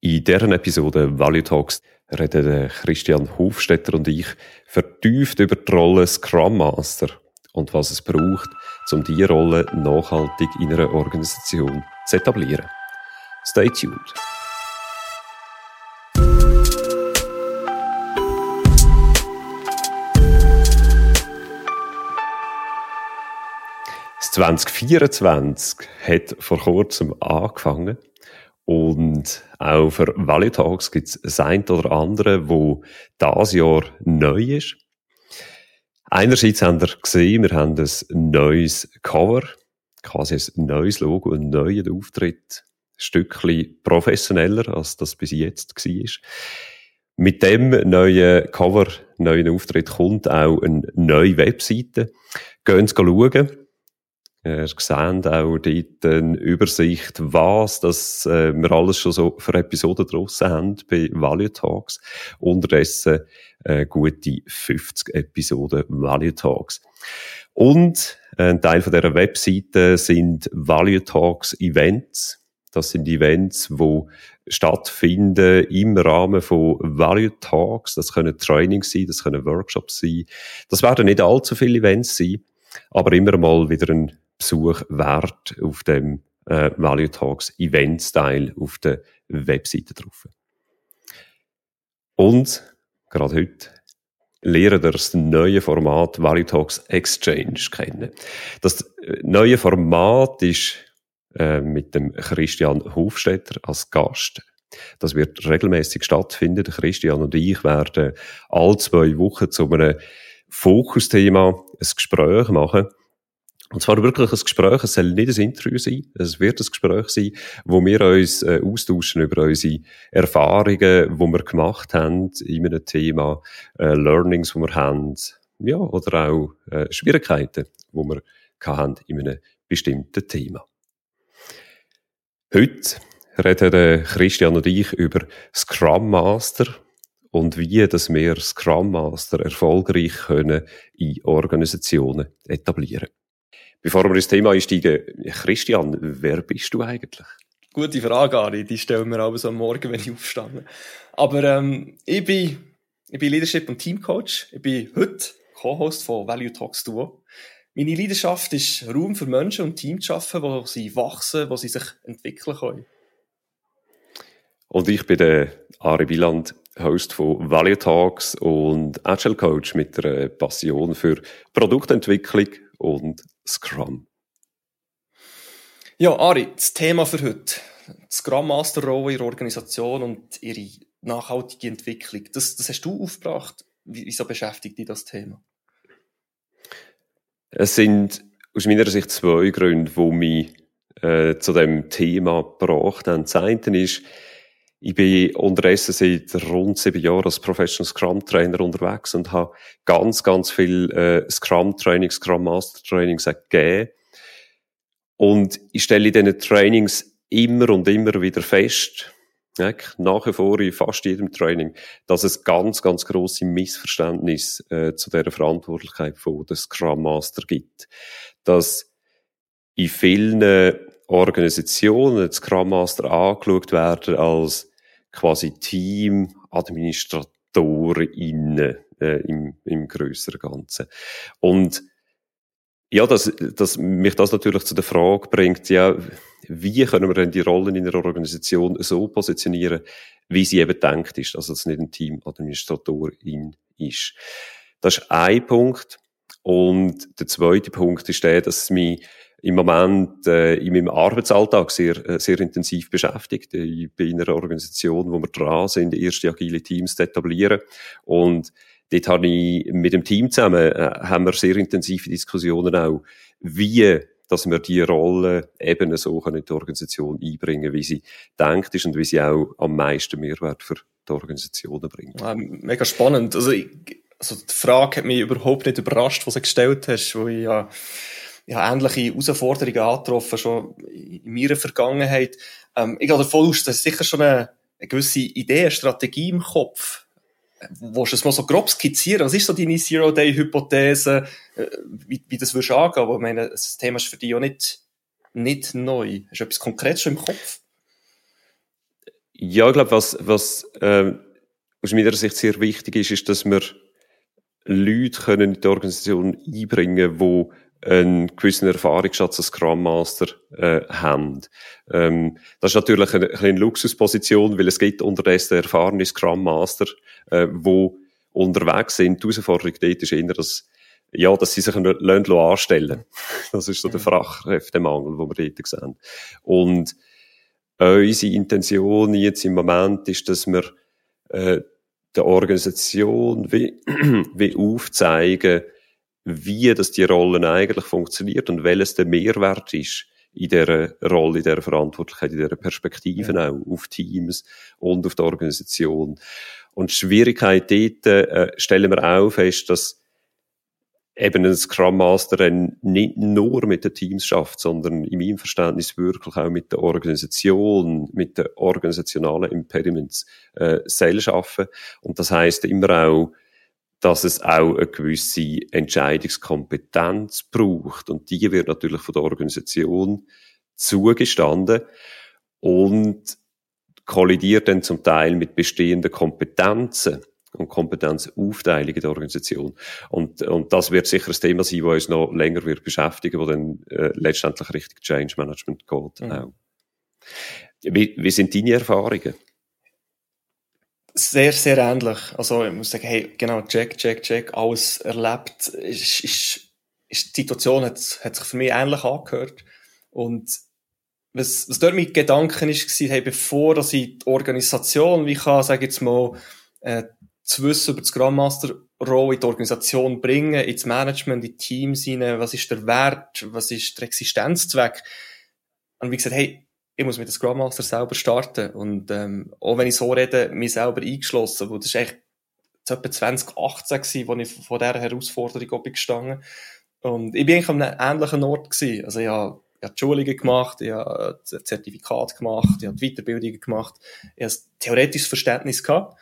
In deren Episode Value Talks reden Christian Hofstetter und ich vertieft über die Rolle Scrum Master und was es braucht, um diese Rolle nachhaltig in einer Organisation zu etablieren. Stay tuned. Das 2024 hat vor kurzem angefangen und auch für Valley Talks gibt es das eine oder andere, wo das Jahr neu ist. Einerseits haben wir gesehen, wir haben ein neues Cover, quasi ein neues Logo, einen neuen Auftritt, ein Stückchen professioneller, als das bis jetzt war. Mit dem neuen Cover, neuen Auftritt kommt auch eine neue Webseite. Gehen Sie schauen. Ihr seht auch dort eine Übersicht, was das, äh, wir alles schon so für Episoden draussen haben bei Value Talks. Unterdessen äh, gute 50 Episoden Value Talks. Und äh, ein Teil von dieser Webseite sind Value Talks Events. Das sind Events, die stattfinden im Rahmen von Value Talks. Das können Trainings sein, das können Workshops sein. Das werden nicht allzu viele Events sein, aber immer mal wieder ein Besuch wert auf dem äh, Value Talks Event Style auf der Webseite drauf. Und gerade heute lernen wir das neue Format Value Talks Exchange kennen. Das äh, neue Format ist äh, mit dem Christian Hofstetter als Gast. Das wird regelmäßig stattfinden. Christian und ich werden alle zwei Wochen zu einem Fokusthema ein Gespräch machen und zwar wirklich ein Gespräch, es soll nicht ein Interview sein, es wird ein Gespräch sein, wo wir uns äh, austauschen über unsere Erfahrungen, die wir gemacht haben in einem Thema, äh, Learnings, die wir haben, ja, oder auch äh, Schwierigkeiten, die wir haben in einem bestimmten Thema. Heute reden Christian und ich über Scrum Master und wie dass wir Scrum Master erfolgreich können in Organisationen etablieren Bevor wir ins Thema einsteigen, Christian, wer bist du eigentlich? Gute Frage, Ari. Die stellen wir aber so am Morgen, wenn ich aufstehe. Aber ähm, ich, bin, ich bin Leadership- und Teamcoach. Ich bin heute Co-Host von Value Talks Duo. Meine Leidenschaft ist, Raum für Menschen und Teams zu schaffen, wo sie wachsen, wo sie sich entwickeln können. Und ich bin der Ari Wieland, Host von Value Talks und Agile Coach mit einer Passion für Produktentwicklung und Scrum. Ja, Ari, das Thema für heute. Scrum Master Rolle ihrer Organisation und ihre nachhaltige Entwicklung. Das, das hast du aufgebracht. Wieso beschäftigt dich das Thema? Es sind aus meiner Sicht zwei Gründe, die mich äh, zu dem Thema gebracht haben. Das eine ist, ich bin unterdessen seit rund sieben Jahren als Professional Scrum Trainer unterwegs und habe ganz, ganz viel äh, Scrum Trainings, Scrum Master Trainings gegeben. Und ich stelle in diesen Trainings immer und immer wieder fest, ja, nach wie vor in fast jedem Training, dass es ganz, ganz grosse Missverständnis äh, zu der Verantwortlichkeit von der Scrum Master gibt. Dass in vielen Organisationen Scrum Master angeschaut werden als quasi Team, Administratoren äh, im, im größeren Ganzen. Und ja, dass, dass mich das natürlich zu der Frage bringt, ja, wie können wir denn die Rollen in einer Organisation so positionieren, wie sie eben denkt ist, also dass es nicht ein Teamadministratorin ist. Das ist ein Punkt. Und der zweite Punkt ist der, dass es mich im Moment äh, in meinem Arbeitsalltag sehr, äh, sehr intensiv beschäftigt. Ich bin in einer Organisation, wo wir dran sind, erste agile Teams zu etablieren. Und dort habe ich mit dem Team zusammen, äh, haben wir sehr intensive Diskussionen auch, wie dass wir die Rolle eben so in die Organisation einbringen, wie sie denkt ist und wie sie auch am meisten Mehrwert für die Organisationen bringt. Ja, mega spannend. Also, ich, also die Frage hat mich überhaupt nicht überrascht, was du gestellt hast, wo ich ja ja, ähnliche Herausforderungen angetroffen, schon in meiner Vergangenheit. Ähm, ich gehe davon aus, dass sicher schon eine, eine gewisse Idee, eine Strategie im Kopf. Willst du es mal so grob skizzieren? Was ist so deine Zero-Day-Hypothese, äh, wie, wie das würdest du angehen? Weil, ich meine, das Thema ist für dich ja nicht, nicht neu. Hast du etwas Konkretes schon im Kopf? Ja, ich glaube, was, was äh, aus meiner Sicht sehr wichtig ist, ist, dass wir Leute können in die Organisation einbringen, die einen gewissen Erfahrungsschatz als Scrum Master äh, haben. Ähm, das ist natürlich eine, eine Luxusposition, weil es gibt unterdessen erfahrene Scrum Master, äh, wo unterwegs sind. Die Herausforderung dort ist eher, dass ja, dass sie sich lassen anstellen Das ist so der Fachkräftemangel, den wir dort sehen. Und unsere Intention jetzt im Moment ist, dass wir äh, der Organisation wie, wie aufzeigen, wie das die Rollen eigentlich funktioniert und welches der Mehrwert ist in dieser Rolle, in dieser Verantwortlichkeit, in dieser Perspektive ja. auch auf Teams und auf die Organisation. Und die Schwierigkeit dort äh, stellen wir auch fest, dass eben ein Scrum Master nicht nur mit den Teams schafft, sondern in meinem Verständnis wirklich auch mit der Organisation, mit den organisationalen Impediments äh, selber arbeiten. Und das heißt immer auch, dass es auch eine gewisse Entscheidungskompetenz braucht. Und die wird natürlich von der Organisation zugestanden und kollidiert dann zum Teil mit bestehenden Kompetenzen und Kompetenzaufteilung in der Organisation. Und, und das wird sicher ein Thema sein, das uns noch länger wird beschäftigen, wo dann äh, letztendlich richtig Change Management geht. Mhm. Auch. Wie, wie sind deine Erfahrungen? Sehr, sehr ähnlich. Also ich muss sagen, hey, genau, check, check, check, alles erlebt. Ist, ist, ist die Situation hat, hat sich für mich ähnlich angehört. Und was, was dort mit Gedanken ist, war, hey, bevor dass ich die Organisation, wie kann, sage jetzt mal, äh, zu wissen über das Scrum Master Rolle in die Organisation bringen, ins Management, in die Teams hinein, was ist der Wert, was ist der Existenzzweck. Und wie gesagt, hey, ich muss mit dem Scrum Master selber starten. Und ähm, auch wenn ich so rede, mich selber eingeschlossen, wo das ist echt etwa 2018 gewesen, wo ich von dieser Herausforderung gestanden. Und ich bin eigentlich an einem ähnlichen Ort gewesen. Also ich habe, ich die Schulungen gemacht, ich habe das Zertifikat gemacht, ich habe die Weiterbildungen gemacht, ich habe ein theoretisches Verständnis gehabt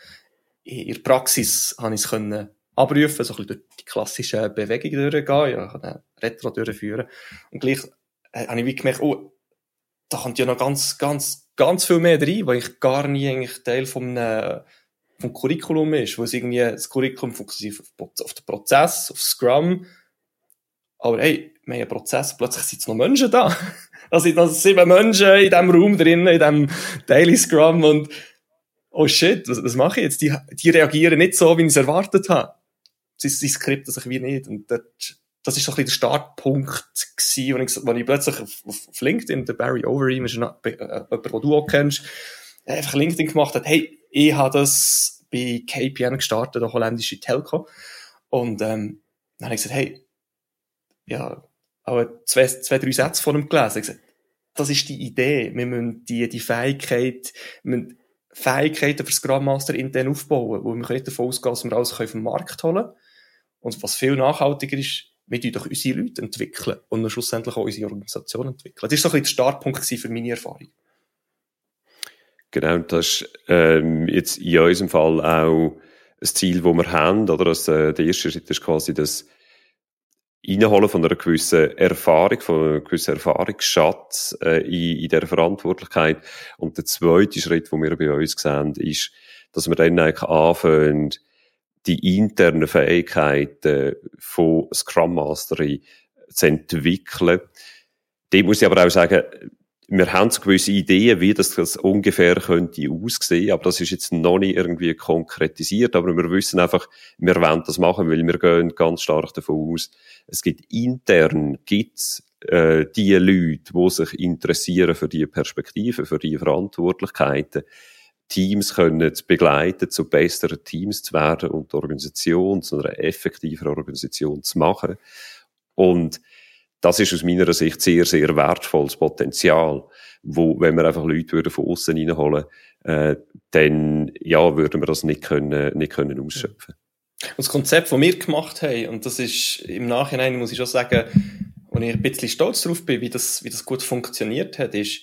in der Praxis habe ich es können abrufen, so ein bisschen durch die klassischen Bewegungen durchgehen, ja, kann Retro durchführen. Und gleich äh, habe ich wie gemerkt, oh, da kommt ja noch ganz, ganz, ganz viel mehr rein, weil ich gar nie eigentlich Teil vom, äh, vom Curriculum ist, wo es irgendwie, das Curriculum fokussiert auf, auf den Prozess, auf Scrum. Aber hey, wir haben einen Prozess, plötzlich sind es noch Menschen da. Da sind noch sieben Menschen in diesem Raum drin, in diesem Daily Scrum und oh shit, was, was mache ich jetzt? Die, die reagieren nicht so, wie ich es erwartet habe. Sie, sie skripten sich wie nicht. Und das, das ist so ein bisschen der Startpunkt gewesen, wo ich, wo ich plötzlich auf, auf LinkedIn, der Barry Overeem, ist jemand, äh, den du auch kennst, einfach LinkedIn gemacht hat, hey, ich habe das bei KPN gestartet, der holländische Telco. Und ähm, dann habe ich gesagt, hey, ja, aber zwei, zwei drei Sätze von ihm gelesen. Ich gesagt, das ist die Idee. Wir müssen die, die Fähigkeit, wir müssen Fähigkeiten für Scrum Master intern aufbauen, wo wir können nicht davon ausgehen, dass wir alles auf den Markt holen können. Und was viel nachhaltiger ist, wir tun doch unsere Leute entwickeln und dann schlussendlich auch unsere Organisation entwickeln. Das war so ein bisschen der Startpunkt für meine Erfahrung. Genau, das ist ähm, jetzt in unserem Fall auch ein Ziel, das wir haben, oder? Das, äh, der erste Schritt ist quasi das Einholen von einer gewissen Erfahrung, von einem gewissen Erfahrungsschatz äh, in, in dieser Verantwortlichkeit. Und der zweite Schritt, den wir bei uns sehen, ist, dass wir dann eigentlich anfangen, die internen Fähigkeiten von Scrum Mastery zu entwickeln. Dem muss ich aber auch sagen, wir haben gewisse Ideen, wie das, das ungefähr könnte aussehen, aber das ist jetzt noch nicht irgendwie konkretisiert, aber wir wissen einfach, wir wollen das machen, weil wir gehen ganz stark davon aus, es gibt intern, gibt's äh, die Leute, die sich interessieren für die Perspektive, für die Verantwortlichkeiten, Teams können zu begleiten, zu besseren Teams zu werden und die Organisation zu einer effektiven Organisation zu machen. Und das ist aus meiner Sicht sehr, sehr wertvolles Potenzial, wo, wenn wir einfach Leute würden von außen reinholen, äh, dann, ja, würden wir das nicht können, nicht können ausschöpfen. Und das Konzept, das wir gemacht haben, und das ist im Nachhinein, muss ich schon sagen, wo ich ein bisschen stolz drauf bin, wie das, wie das gut funktioniert hat, ist,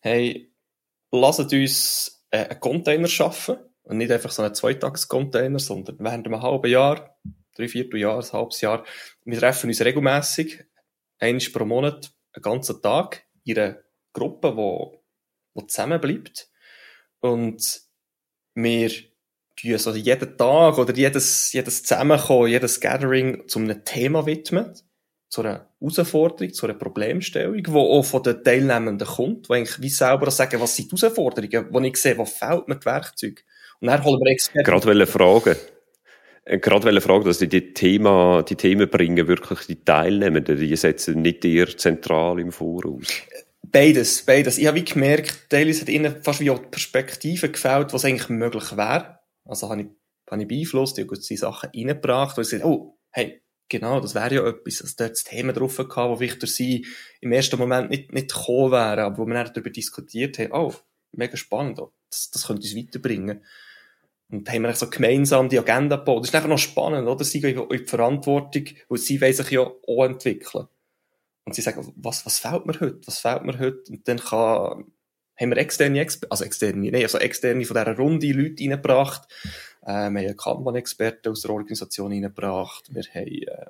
hey, lasst uns äh, einen Container schaffen, und nicht einfach so einen Zweitages-Container, sondern während einem halben Jahr, drei Vierteljahr, ein halbes Jahr, wir treffen uns regelmäßig einmal pro Monat einen ganzen Tag in einer Gruppe, die, die zusammenbleibt. und wir tun also jeden Tag oder jedes, jedes Zusammenkommen, jedes Gathering zu einem Thema widmen, zu einer Herausforderung, zu einer Problemstellung, die auch von den Teilnehmenden kommt, die eigentlich wie selber sagen, was sind die Herausforderungen, wo ich sehe, was fehlt mir die Werkzeuge. Und dann holen wir Experten. Gerade welche Fragen. Äh, gerade welche Frage, dass die, die Thema, die Themen bringen wirklich die Teilnehmenden, die setzen nicht eher zentral im Voraus. Beides, beides. Ich habe wie gemerkt, teilweise hat ihnen fast wie auch die Perspektive gefällt, was eigentlich möglich wäre. Also habe ich, habe ich beeinflusst, ich habe die Sachen reingebracht, wo ich gesagt oh, hey, genau, das wäre ja etwas, dass dort das Thema drauf gehabt, wo vielleicht durch sie im ersten Moment nicht, nicht gekommen wäre, aber wo wir dann darüber diskutiert haben, oh, mega spannend, das, das könnte uns weiterbringen. Und haben wir so gemeinsam die Agenda gebaut. Das ist einfach noch spannend, oder? Sie gehen in die Verantwortung, weil sie wollen sich ja auch entwickeln. Und sie sagen, was, was fehlt mir heute? Was fehlt mir heute? Und dann kann, haben wir externe, also externe, nein, also externe von dieser Runde Leute reingebracht. Äh, wir haben Kanban-Experten aus der Organisation reingebracht. Wir haben, äh,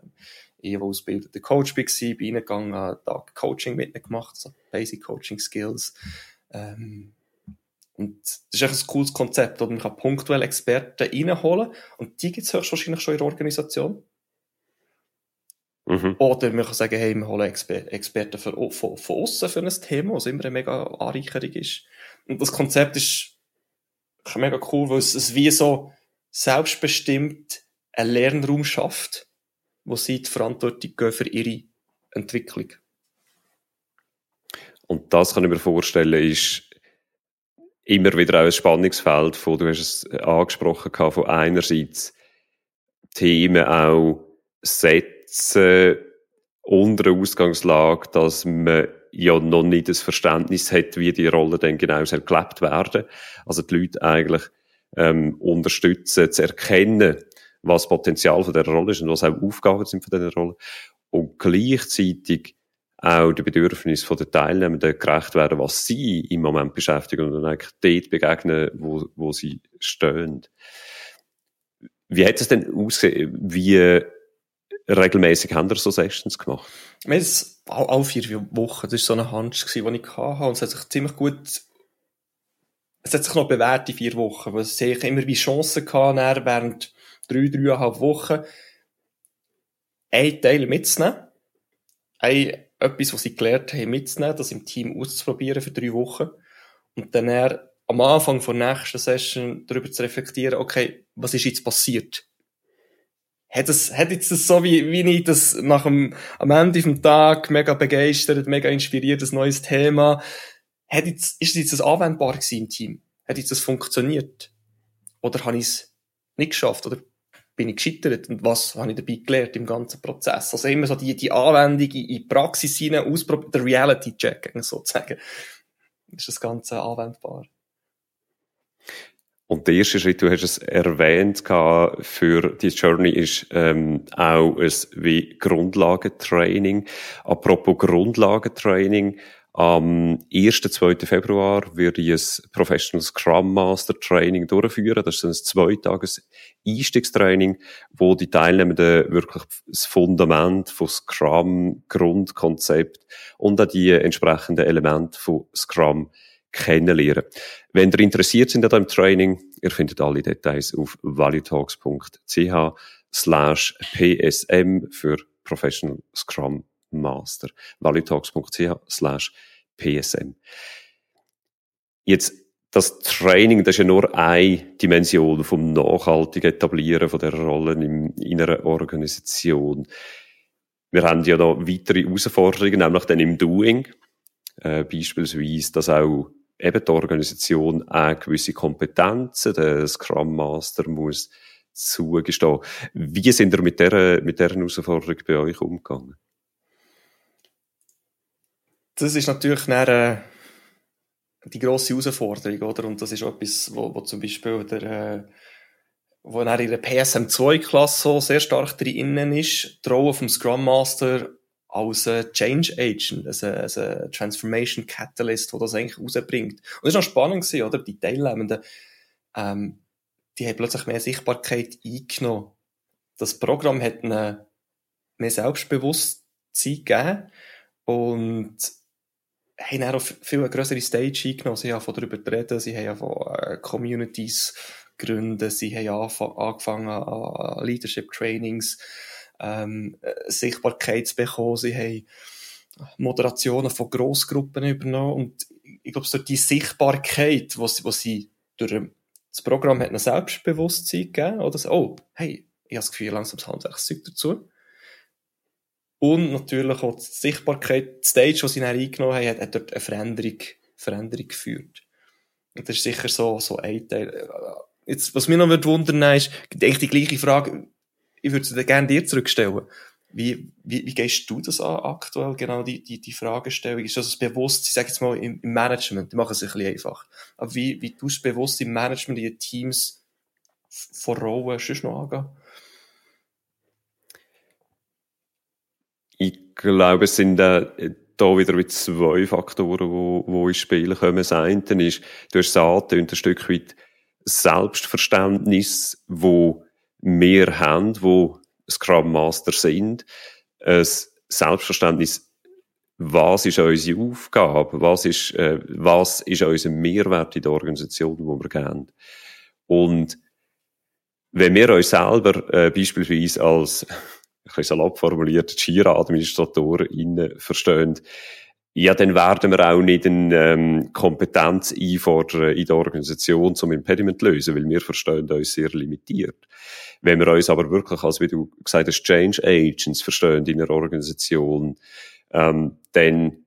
ich, der ausgebildete Coach war, bin reingegangen, einen Tag Coaching mit ihnen gemacht, also Basic Coaching Skills. Ähm, und das ist echt ein cooles Konzept, oder man kann punktuell Experten reinholen und die gibt es höchstwahrscheinlich schon in der Organisation. Mhm. Oder man kann sagen, hey, wir holen Exper Experten von, von, von außen für ein Thema, was immer eine mega Anreicherung ist. Und das Konzept ist mega cool, weil es, es wie so selbstbestimmt einen Lernraum schafft, wo sie die Verantwortung gehen für ihre Entwicklung. Und das kann ich mir vorstellen, ist immer wieder auch ein Spannungsfeld von, du hast es angesprochen, von einerseits Themen auch setzen unter der Ausgangslage, dass man ja noch nicht das Verständnis hat, wie die Rolle dann genau gelebt werden. Also die Leute eigentlich ähm, unterstützen, zu erkennen, was das Potenzial von der Rolle ist und was auch Aufgaben sind von dieser Rolle. Und gleichzeitig auch den Bedürfnissen der Teilnehmenden gerecht werden, was sie im Moment beschäftigen und dann eigentlich dort begegnen, wo, wo sie stehen. Wie hat es denn ausgesehen? Wie regelmäßig haben wir so Sessions gemacht? Wir haben es alle vier Wochen. Das war so ein Hunch, den ich hatte. Und es hat sich ziemlich gut, es hat sich noch bewährt, die vier Wochen. Weil sehe ich immer wie Chancen gehabt, während drei, dreieinhalb Wochen, einen Teil mitzunehmen. Ein, etwas, was sie gelernt haben, mitzunehmen, das im Team auszuprobieren für drei Wochen. Und dann am Anfang der nächsten Session darüber zu reflektieren, okay, was ist jetzt passiert? hat es, hat jetzt das so, wie, wie ich das nach dem, am Ende vom Tag mega begeistert, mega inspiriert, ein neues Thema. Hat jetzt, ist jetzt das anwendbar gewesen im Team? Hat jetzt das funktioniert? Oder habe ich es nicht geschafft? Oder bin ich gescheitert? Und was habe ich dabei gelernt im ganzen Prozess? Also immer so die, die Anwendung in die Praxis hinein, ausprobieren, der Reality-Check sozusagen. Ist das Ganze anwendbar? Und der erste Schritt, du hast es erwähnt, für die Journey ist ähm, auch ein wie Grundlagentraining. Apropos Grundlagentraining, am 1. 2. Februar würde ich ein Professional Scrum Master Training durchführen. Das ist ein zweitages Einstiegstraining, wo die Teilnehmenden wirklich das Fundament von Scrum, Grundkonzept und auch die entsprechenden Elemente von Scrum kennenlernen. Wenn ihr interessiert sind an diesem Training, ihr findet alle Details auf valuetalks.ch slash psm für Professional Scrum Master. valuetalks.ch slash psm. Jetzt, das Training, das ist ja nur eine Dimension vom nachhaltigen Etablieren von der Rollen in, in einer Organisation. Wir haben ja noch weitere Herausforderungen, nämlich dann im Doing. Äh, beispielsweise, dass auch eben die Organisation auch gewisse Kompetenzen, der Scrum Master muss zugestehen. Wie sind ihr mit dieser, mit dieser Herausforderung bei euch umgegangen? Das ist natürlich eine, äh, die grosse Herausforderung, oder? Und das ist etwas, wo, wo zum Beispiel der, äh, wo in der PSM2-Klasse so sehr stark drin ist, Rolle vom Scrum Master als ein Change Agent, als als Transformation Catalyst, der das eigentlich rausbringt. Und das war noch spannend gewesen, oder? Die Teilnehmenden, ähm, die haben plötzlich mehr Sichtbarkeit eingenommen. Das Programm hat ihnen mehr Selbstbewusstsein gegeben und haben auch viel eine grössere Stage eingenommen. Sie haben darüber reden, sie haben von äh, Communities gründen, sie haben angefangen an Leadership Trainings, ähm, äh, Sichtbarkeit zu bekommen, sie haben Moderationen von Grossgruppen übernommen und ich glaube, so die Sichtbarkeit, was, was sie durch das Programm hat eine Selbstbewusstsein gegeben, oder so, oh, hey, ich habe das Gefühl, langsam das Handwerkszeug dazu. Und natürlich auch die Sichtbarkeit, die Stage, die sie dann eingenommen haben, hat, hat dort eine Veränderung, Veränderung geführt. Und das ist sicher so, so ein Teil. Jetzt, was mich noch wundern würde, ist, eigentlich die gleiche Frage, ich würde sie gerne dir zurückstellen. Wie, wie, wie gehst du das an, aktuell, genau, die, die, die Fragestellung? Ist das bewusst, ich sage jetzt mal, im, im Management, die machen es ein bisschen einfach. Aber wie, wie tust du bewusst im Management, in Teams vor Rollen sonst noch angehen? Ich glaube, es sind äh, da wieder zwei Faktoren, wo, wo ins Spiel kommen. Das eine ist, du hast gesagt, ein Stück weit Selbstverständnis, wo wir haben, wo Scrum Master sind, ein Selbstverständnis, was ist unsere Aufgabe, was ist, äh, was ist unser Mehrwert in der Organisation, wo wir gehen. Und wenn wir uns selber äh, beispielsweise als ein bisschen salopp formuliert, Gira-Administratoren verstehen, ja, dann werden wir auch nicht eine ähm, Kompetenz einfordern in der Organisation, zum Impediment zu lösen, weil wir verstehen uns sehr limitiert. Wenn wir uns aber wirklich als, wie du gesagt hast, Change Agents verstehen in einer Organisation, ähm, dann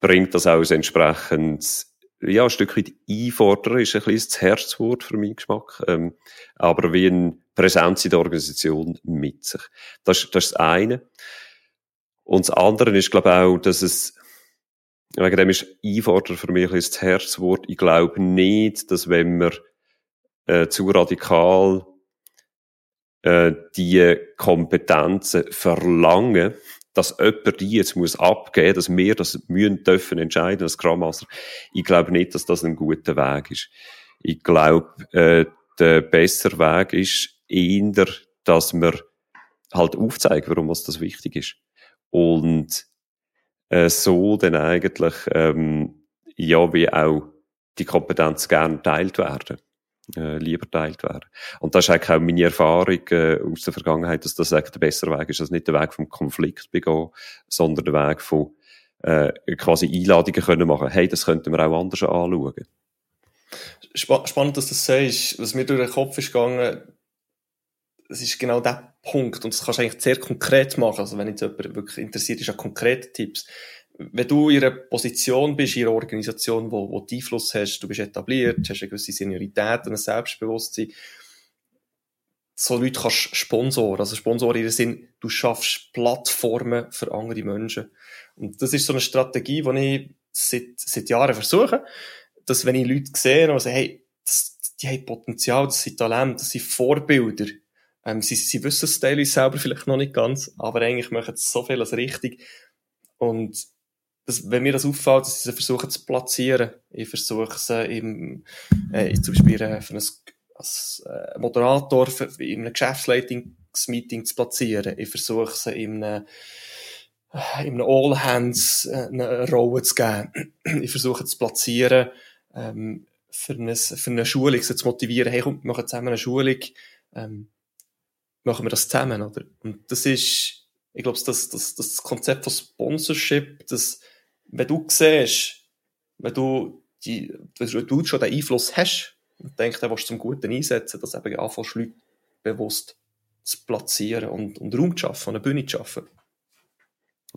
bringt das auch entsprechend ja, ein Stück weit einfordern, ist ein bisschen das Herzwort für meinen Geschmack, ähm, aber wie eine Präsenz in der Organisation mit sich. Das, das ist das eine. Und das andere ist, glaube ich, auch, dass es, wegen dem ist einfordern für mich ein das Herzwort. Ich glaube nicht, dass wenn wir äh, zu radikal äh, die Kompetenzen verlangen, dass jemand die jetzt muss abgeben, dass wir das müssen dürfen entscheiden als Scrum Master. Ich glaube nicht, dass das ein guter Weg ist. Ich glaube, äh, der bessere Weg ist eher, dass wir halt aufzeigen, warum uns das wichtig ist. Und äh, so dann eigentlich ähm, ja wie auch die Kompetenz gern teilt werden äh, lieber teilt werden. Und das ist eigentlich auch meine Erfahrung äh, aus der Vergangenheit, dass das eigentlich der bessere Weg ist, dass nicht der Weg vom Konflikt begehen, sondern der Weg von äh, quasi Einladungen können machen. Hey, das könnten wir auch anders anschauen. Sp spannend, dass du das sagst. Was mir durch den Kopf ist gegangen, es ist genau der Punkt. Und das kannst du eigentlich sehr konkret machen. Also wenn jetzt jemand wirklich interessiert ist an konkreten Tipps wenn du in einer Position bist, in einer Organisation, wo, wo du Einfluss hast, du bist etabliert, hast eine gewisse Seniorität, ein Selbstbewusstsein, so Leute kannst Sponsoren, also Sponsoren in dem Sinn, du schaffst Plattformen für andere Menschen. Und das ist so eine Strategie, die ich seit, seit Jahren versuche, dass wenn ich Leute sehe und sage, hey, das, die haben Potenzial, das sind Talente, das sind Vorbilder, ähm, sie, sie wissen es teilweise selber vielleicht noch nicht ganz, aber eigentlich machen sie so viel als richtig. Und das, wenn mir das auffällt, dass sie versuchen zu platzieren. Ich versuche sie im, äh, zum Beispiel äh, für ein, als äh, Moderator für, in einem Geschäftsleitungsmeeting zu platzieren. Ich versuche sie in einem, äh, in einem All-Hands äh, eine Rolle zu geben. Ich versuche zu platzieren, ähm, für, eine, für eine Schulung, sie zu motivieren, hey, komm, wir machen zusammen eine Schulung, ähm, machen wir das zusammen, oder? Und das ist, ich glaube, das, das, das Konzept von Sponsorship, das, wenn du siehst, wenn du, die, wenn du schon den Einfluss hast und denkst, du willst zum Guten einsetzen, dass eben anfängst, Leute bewusst zu platzieren und, und Raum zu schaffen, eine Bühne zu schaffen.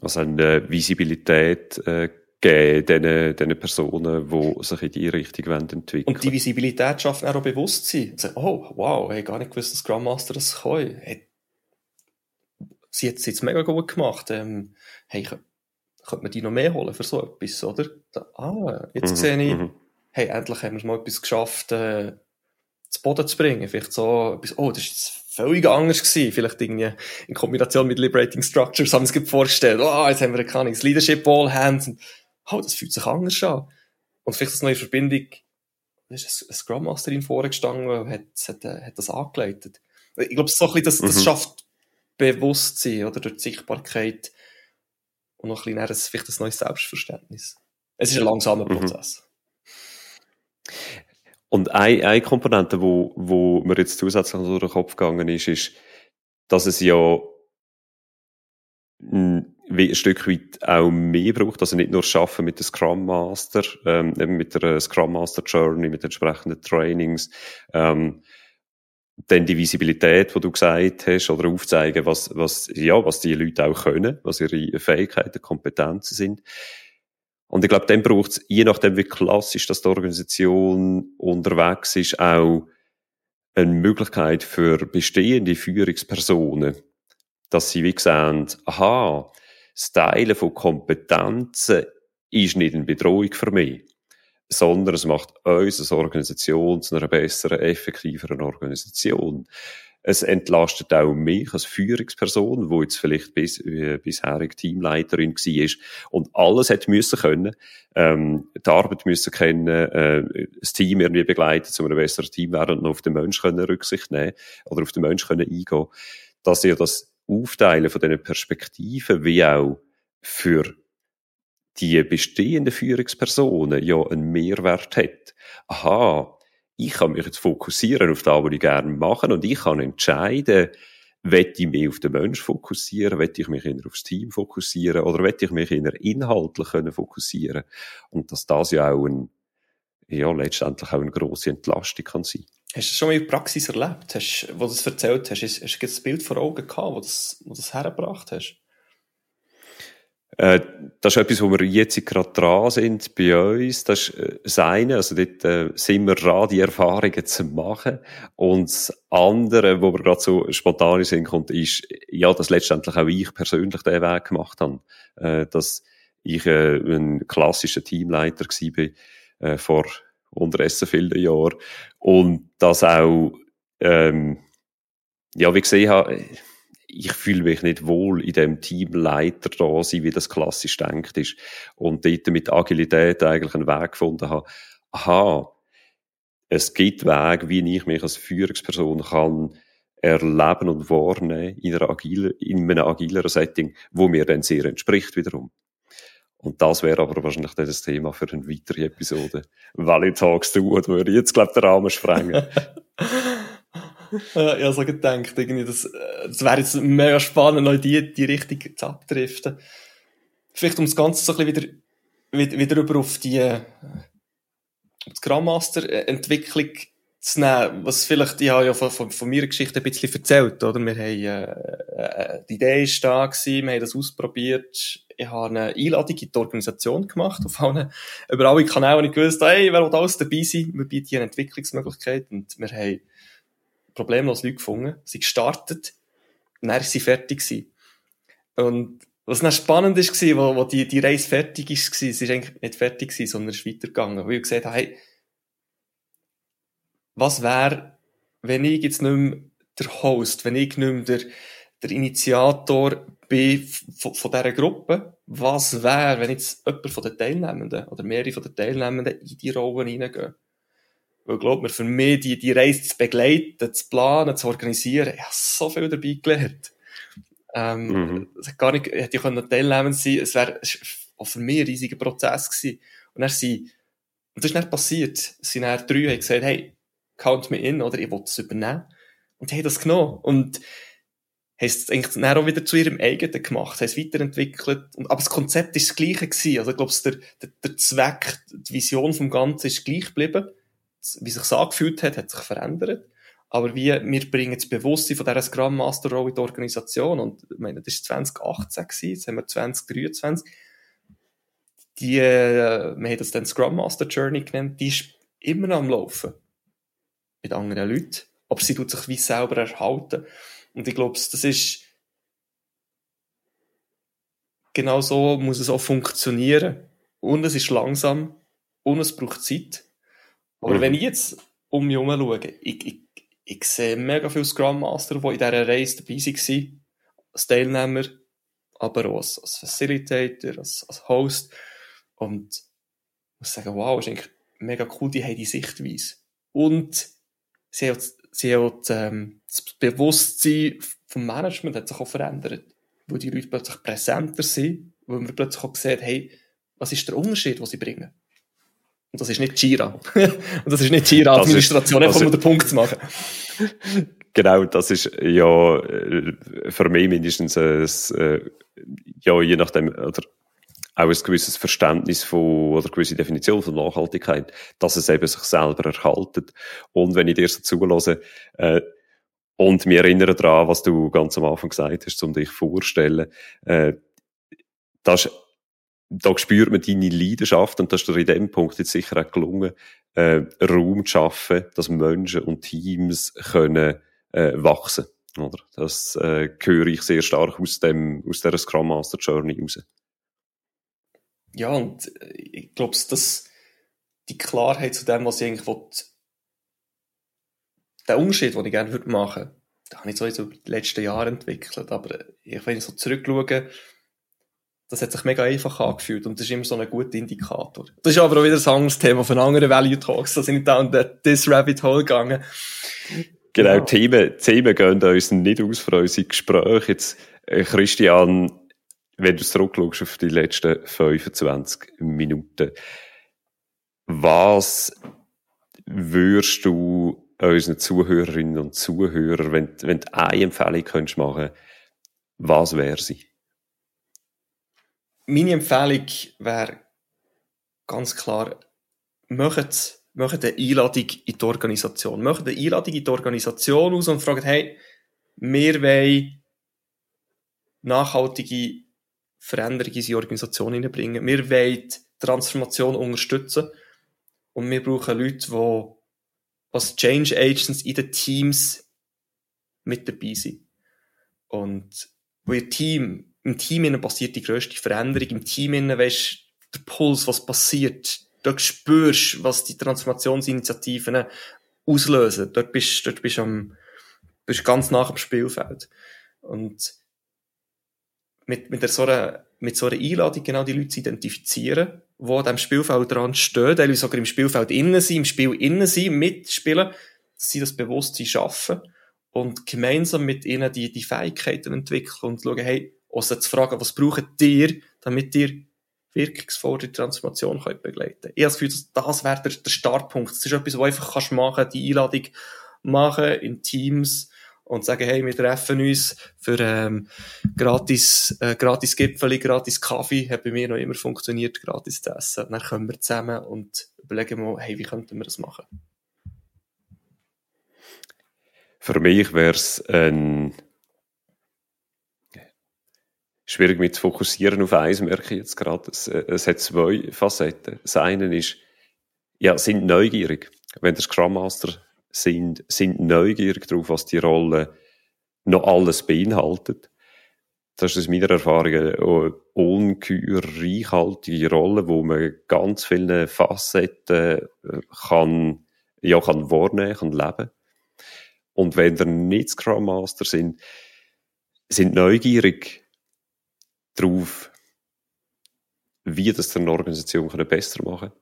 Also eine Visibilität äh, geben diesen, diesen Personen, die sich in die Richtung entwickeln Und die Visibilität schaffen auch Bewusstsein. Oh, wow, ich gar nicht gewusst, dass Scrum Master das kann. Hey, sie hat es jetzt mega gut gemacht. Ähm, hey, könnte man die noch mehr holen für so etwas, oder? Ah, jetzt mhm, sehe ich, mhm. hey, endlich haben wir mal etwas geschafft, äh, zu Boden zu bringen. Vielleicht so etwas, oh, das ist jetzt völlig anders gewesen. Vielleicht irgendwie in Kombination mit Liberating Structures haben sie sich vorgestellt, oh, jetzt haben wir ein das Leadership Ball Hands. Und, oh, das fühlt sich anders an. Und vielleicht das neue Verbindung, da ist eine Scrum Masterin vorgestanden hat, hat, äh, hat das angeleitet. Ich glaube, so ein bisschen, das, das mhm. schafft Bewusstsein, oder durch die Sichtbarkeit, und noch ein bisschen ein, vielleicht ein neues Selbstverständnis. Es ist ein langsamer mhm. Prozess. Und eine, eine Komponente, wo, wo mir jetzt zusätzlich durch den Kopf gegangen ist, ist, dass es ja ein, Stück weit auch mehr braucht, also nicht nur schaffen mit dem Scrum Master, ähm, eben mit der Scrum Master Journey, mit entsprechenden Trainings, ähm, dann die Visibilität, die du gesagt hast, oder aufzeigen, was, was, ja, was die Leute auch können, was ihre Fähigkeiten, Kompetenzen sind. Und ich glaube, dann braucht es, je nachdem, wie klassisch dass die Organisation unterwegs ist, auch eine Möglichkeit für bestehende Führungspersonen, dass sie wie sehen, aha, das Teilen von Kompetenzen ist nicht eine Bedrohung für mich, sondern es macht uns als Organisation zu einer besseren, effektiveren Organisation. Es entlastet auch mich als Führungsperson, wo jetzt vielleicht bis, äh, bisherig Teamleiterin war und alles hätte müssen können, ähm, die Arbeit müssen kennen, äh, das Team irgendwie begleiten, zu einem besseren Team werden und auf den Mensch können Rücksicht nehmen oder auf den Mensch können eingehen, dass ihr das Aufteilen von diesen Perspektiven wie auch für die bestehenden Führungspersonen ja einen Mehrwert hat. Aha, ich kann mich jetzt fokussieren auf das, was ich gerne mache und ich kann entscheiden, will ich mich auf den Mensch fokussieren, will ich mich eher aufs Team fokussieren oder will ich mich eher inhaltlich fokussieren und dass das ja auch ein, ja, letztendlich auch eine grosse Entlastung kann sein. Hast du das schon mal in der Praxis erlebt, hast, wo du das erzählt hast? Hast, hast du das Bild vor Augen gehabt, wo du das, wo das hergebracht hast? Äh, das ist etwas, wo wir jetzt gerade dran sind bei uns. Das ist äh, das eine, also dort äh, sind wir dran, die Erfahrungen zu machen. Und das andere, wo wir gerade so spontan sind, kommt, ist, ja, dass letztendlich auch ich persönlich den Weg gemacht habe. Äh, dass ich äh, ein klassischer Teamleiter war äh, vor unterdessen vielen Jahren. Und das auch, ähm, ja, wie gesehen habe, ich fühle mich nicht wohl in dem Teamleiter da sein, wie das klassisch denkt ist. Und dort mit Agilität eigentlich einen Weg gefunden habe. Aha, es gibt Wege, wie ich mich als Führungsperson kann erleben und wahrnehmen in, einer agile, in einem agileren Setting, wo mir dann sehr entspricht wiederum. Und das wäre aber wahrscheinlich dann das Thema für eine weitere Episode. Valley Talks du, oder würde jetzt, glaube den Rahmen sprengen. ja, ich habe so gedacht, irgendwie, das, äh, das wäre jetzt mega spannend, noch die, die Richtung zu abdriften. Vielleicht um das Ganze so ein bisschen wieder, wieder über auf die, äh, Grandmaster-Entwicklung zu nehmen, was vielleicht, ich habe ja von, von, von meiner Geschichte ein bisschen erzählt, oder? Wir haben, äh, äh, die Idee ist da gewesen, wir haben das ausprobiert, ich habe eine Einladung in die Organisation gemacht, auf allen, über alle Kanäle, und ich gewusst, hey, wer will alles dabei sein? Wir bieten hier eine Entwicklungsmöglichkeit, und wir haben problemlos Leute gefunden, sie gestartet, und dann ist sie fertig gewesen. Und was dann spannend war, wo, wo die, die Reise fertig ist, sie ist eigentlich nicht fertig gewesen, sondern ist weitergegangen, weil ich gesagt habe, hey, was wäre, wenn ich jetzt nicht mehr der Host, wenn ich nicht mehr der, der Initiator bin von, von dieser Gruppe, was wäre, wenn jetzt jemand von den Teilnehmenden oder mehrere von den Teilnehmenden in die Rolle hineingehen? Weil, glaub mir, für mich, die, die Reise zu begleiten, zu planen, zu organisieren, ich habe so viel dabei gelernt. Ähm, mhm. gar nicht, hätte ich können teilnehmen sein, es wäre auch für mich ein riesiger Prozess gewesen. Und dann sind, und das ist nicht passiert. Es sind dann drei, haben gesagt, hey, count me in, oder ich will es übernehmen. Und haben das genommen. Und haben es eigentlich dann auch wieder zu ihrem eigenen gemacht, haben es weiterentwickelt. Und, aber das Konzept ist das gleiche gewesen. Also ich glaube, der, der, der Zweck, die Vision vom Ganzen ist gleich geblieben wie sich angefühlt hat, hat sich verändert. Aber wie, wir bringen das Bewusstsein von dieser Scrum Master Rolle in die Organisation. Und, ich meine, das war 2018 gewesen, jetzt haben wir 2023. Die, äh, wir haben das dann Scrum Master Journey genannt, die ist immer noch am Laufen. Mit anderen Leuten. Aber sie tut sich wie selber erhalten. Und ich glaube, das ist, genau so muss es auch funktionieren. Und es ist langsam. Und es braucht Zeit. Aber mhm. wenn ich jetzt um mich herum schaue, ich, ich, ich sehe mega viele Scrum Master, die in dieser Reise dabei waren, als Teilnehmer, aber auch als, als Facilitator, als, als Host. Und ich muss sagen, wow, ist eigentlich mega cool, die haben die Sichtweise. Und sie haben, sie haben ähm, das Bewusstsein vom Management hat sich auch verändert. Weil die Leute plötzlich präsenter sind, weil man plötzlich auch sieht, hey, was ist der Unterschied, den sie bringen? Und das ist nicht Jira. und das ist nicht Jira-Administration, einfach um den Punkt zu machen. Genau, das ist ja äh, für mich mindestens ein, äh, ja, je nachdem, oder auch ein gewisses Verständnis von, oder eine gewisse Definition von Nachhaltigkeit, dass es eben sich selber erhaltet. Und wenn ich dir so zulasse, äh, und mich erinnere daran, was du ganz am Anfang gesagt hast, um dich vorzustellen, äh, das, da spürt man deine Leidenschaft und das ist dir in dem Punkt jetzt sicher auch gelungen, äh, Raum zu schaffen, dass Menschen und Teams können äh, wachsen. Oder? Das äh, höre ich sehr stark aus dem aus der Scrum Master Journey raus. Ja, und äh, ich glaube, dass die Klarheit zu dem, was ich eigentlich will, der Unterschied, den ich gerne würde machen, den habe ich so über die letzten Jahre entwickelt. Aber ich, wenn ich so zurückschaue, das hat sich mega einfach angefühlt und das ist immer so ein guter Indikator. Das ist aber auch wieder ein anderes Thema von anderen Value Talks. Da sind ich da in das Rabbit Hole gegangen. Genau, ja. Themen, Themen gehen uns nicht aus für unsere Gespräche. Jetzt, äh, Christian, wenn du zurückschaust auf die letzten 25 Minuten, was würdest du unseren Zuhörerinnen und Zuhörern, wenn, wenn du eine Empfehlung könntest machen, was wäre sie? Meine Empfehlung wäre ganz klar, macht machen eine Einladung in die Organisation. Machen eine Einladung in die Organisation aus und fragen, hey, wir wollen nachhaltige Veränderungen in unsere Organisation hineinbringen. Wir wollen Transformation unterstützen. Und wir brauchen Leute, die als Change Agents in den Teams mit dabei sind. Und wo ihr Team, im Team passiert die grösste Veränderung. Im Team weisst der Puls, was passiert dort spürst, was die Transformationsinitiativen auslösen. Dort bist, dort bist am, bist ganz nach am Spielfeld. Und mit, mit, so einer, mit so einer Einladung genau die Leute zu identifizieren, die an diesem Spielfeld dran stehen, die sogar im Spielfeld innen sind, im Spiel innen sind, mitspielen, dass sie das Bewusstsein schaffen und gemeinsam mit ihnen die, die Fähigkeiten entwickeln und schauen, hey, außer zu fragen, was braucht ihr, damit ihr wirkungsvolle Transformation können begleiten Ich habe das Gefühl, das wäre der, der Startpunkt. Das ist etwas, was du einfach kannst machen, die Einladung machen in Teams und sagen, hey, wir treffen uns für ähm, gratis, äh, gratis Gipfeli, gratis Kaffee, hat bei mir noch immer funktioniert, gratis zu essen. dann kommen wir zusammen und überlegen mal, hey, wie könnten wir das machen? Für mich wäre es ein schwierig mit zu fokussieren auf eins, merke ich jetzt gerade. Es, äh, es hat zwei Facetten. Das eine ist, ja, sind neugierig. Wenn der Scrum Master sind, sind neugierig darauf, was die Rolle noch alles beinhaltet. Das ist aus meiner Erfahrung eine ungeheuer reichhaltige Rolle, wo man ganz viele Facetten äh, kann, ja, kann wahrnehmen, kann leben. Und wenn der nicht Scrum Master sind, sind neugierig darauf, wie das eine Organisation besser machen kann.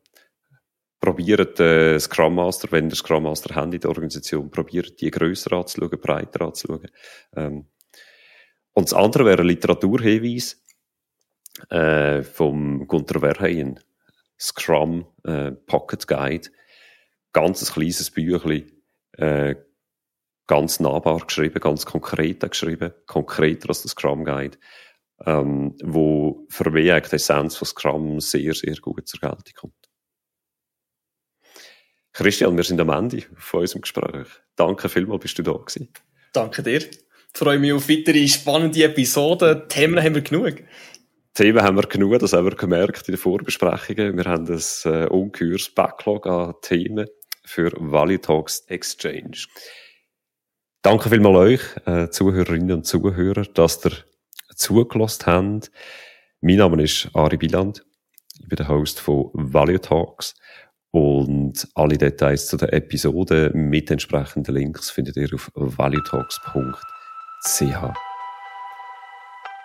Probiert äh, Scrum Master, wenn ihr Scrum Master habt in der Organisation, probiert die grösser anzuschauen, breiter anzuschauen. Ähm, und das andere wäre ein Literaturhinweis äh, vom Gunter Verheyen, Scrum äh, Pocket Guide. Ganz ein kleines Büchlein, äh, ganz nahbar geschrieben, ganz konkret geschrieben, konkreter als das Scrum Guide ähm, wo für mich die Essenz von Scrum sehr, sehr gut zur Geltung kommt. Christian, wir sind am Ende von unserem Gespräch. Danke vielmals, bist du da gewesen. Danke dir. Ich freue mich auf weitere spannende Episoden. Themen haben wir genug. Themen haben wir genug, das haben wir gemerkt in den Vorbesprechungen. Wir haben ein äh, ungeheures Backlog an Themen für Value Talks Exchange. Danke vielmals euch, äh, Zuhörerinnen und Zuhörer, dass ihr zugelassen haben. Mein Name ist Ari Biland. Ich bin der Host von Value Talks. Und alle Details zu der Episode mit entsprechenden Links findet ihr auf valuetalks.ch.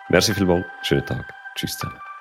Merci vielmals. Schönen Tag. Tschüss zusammen.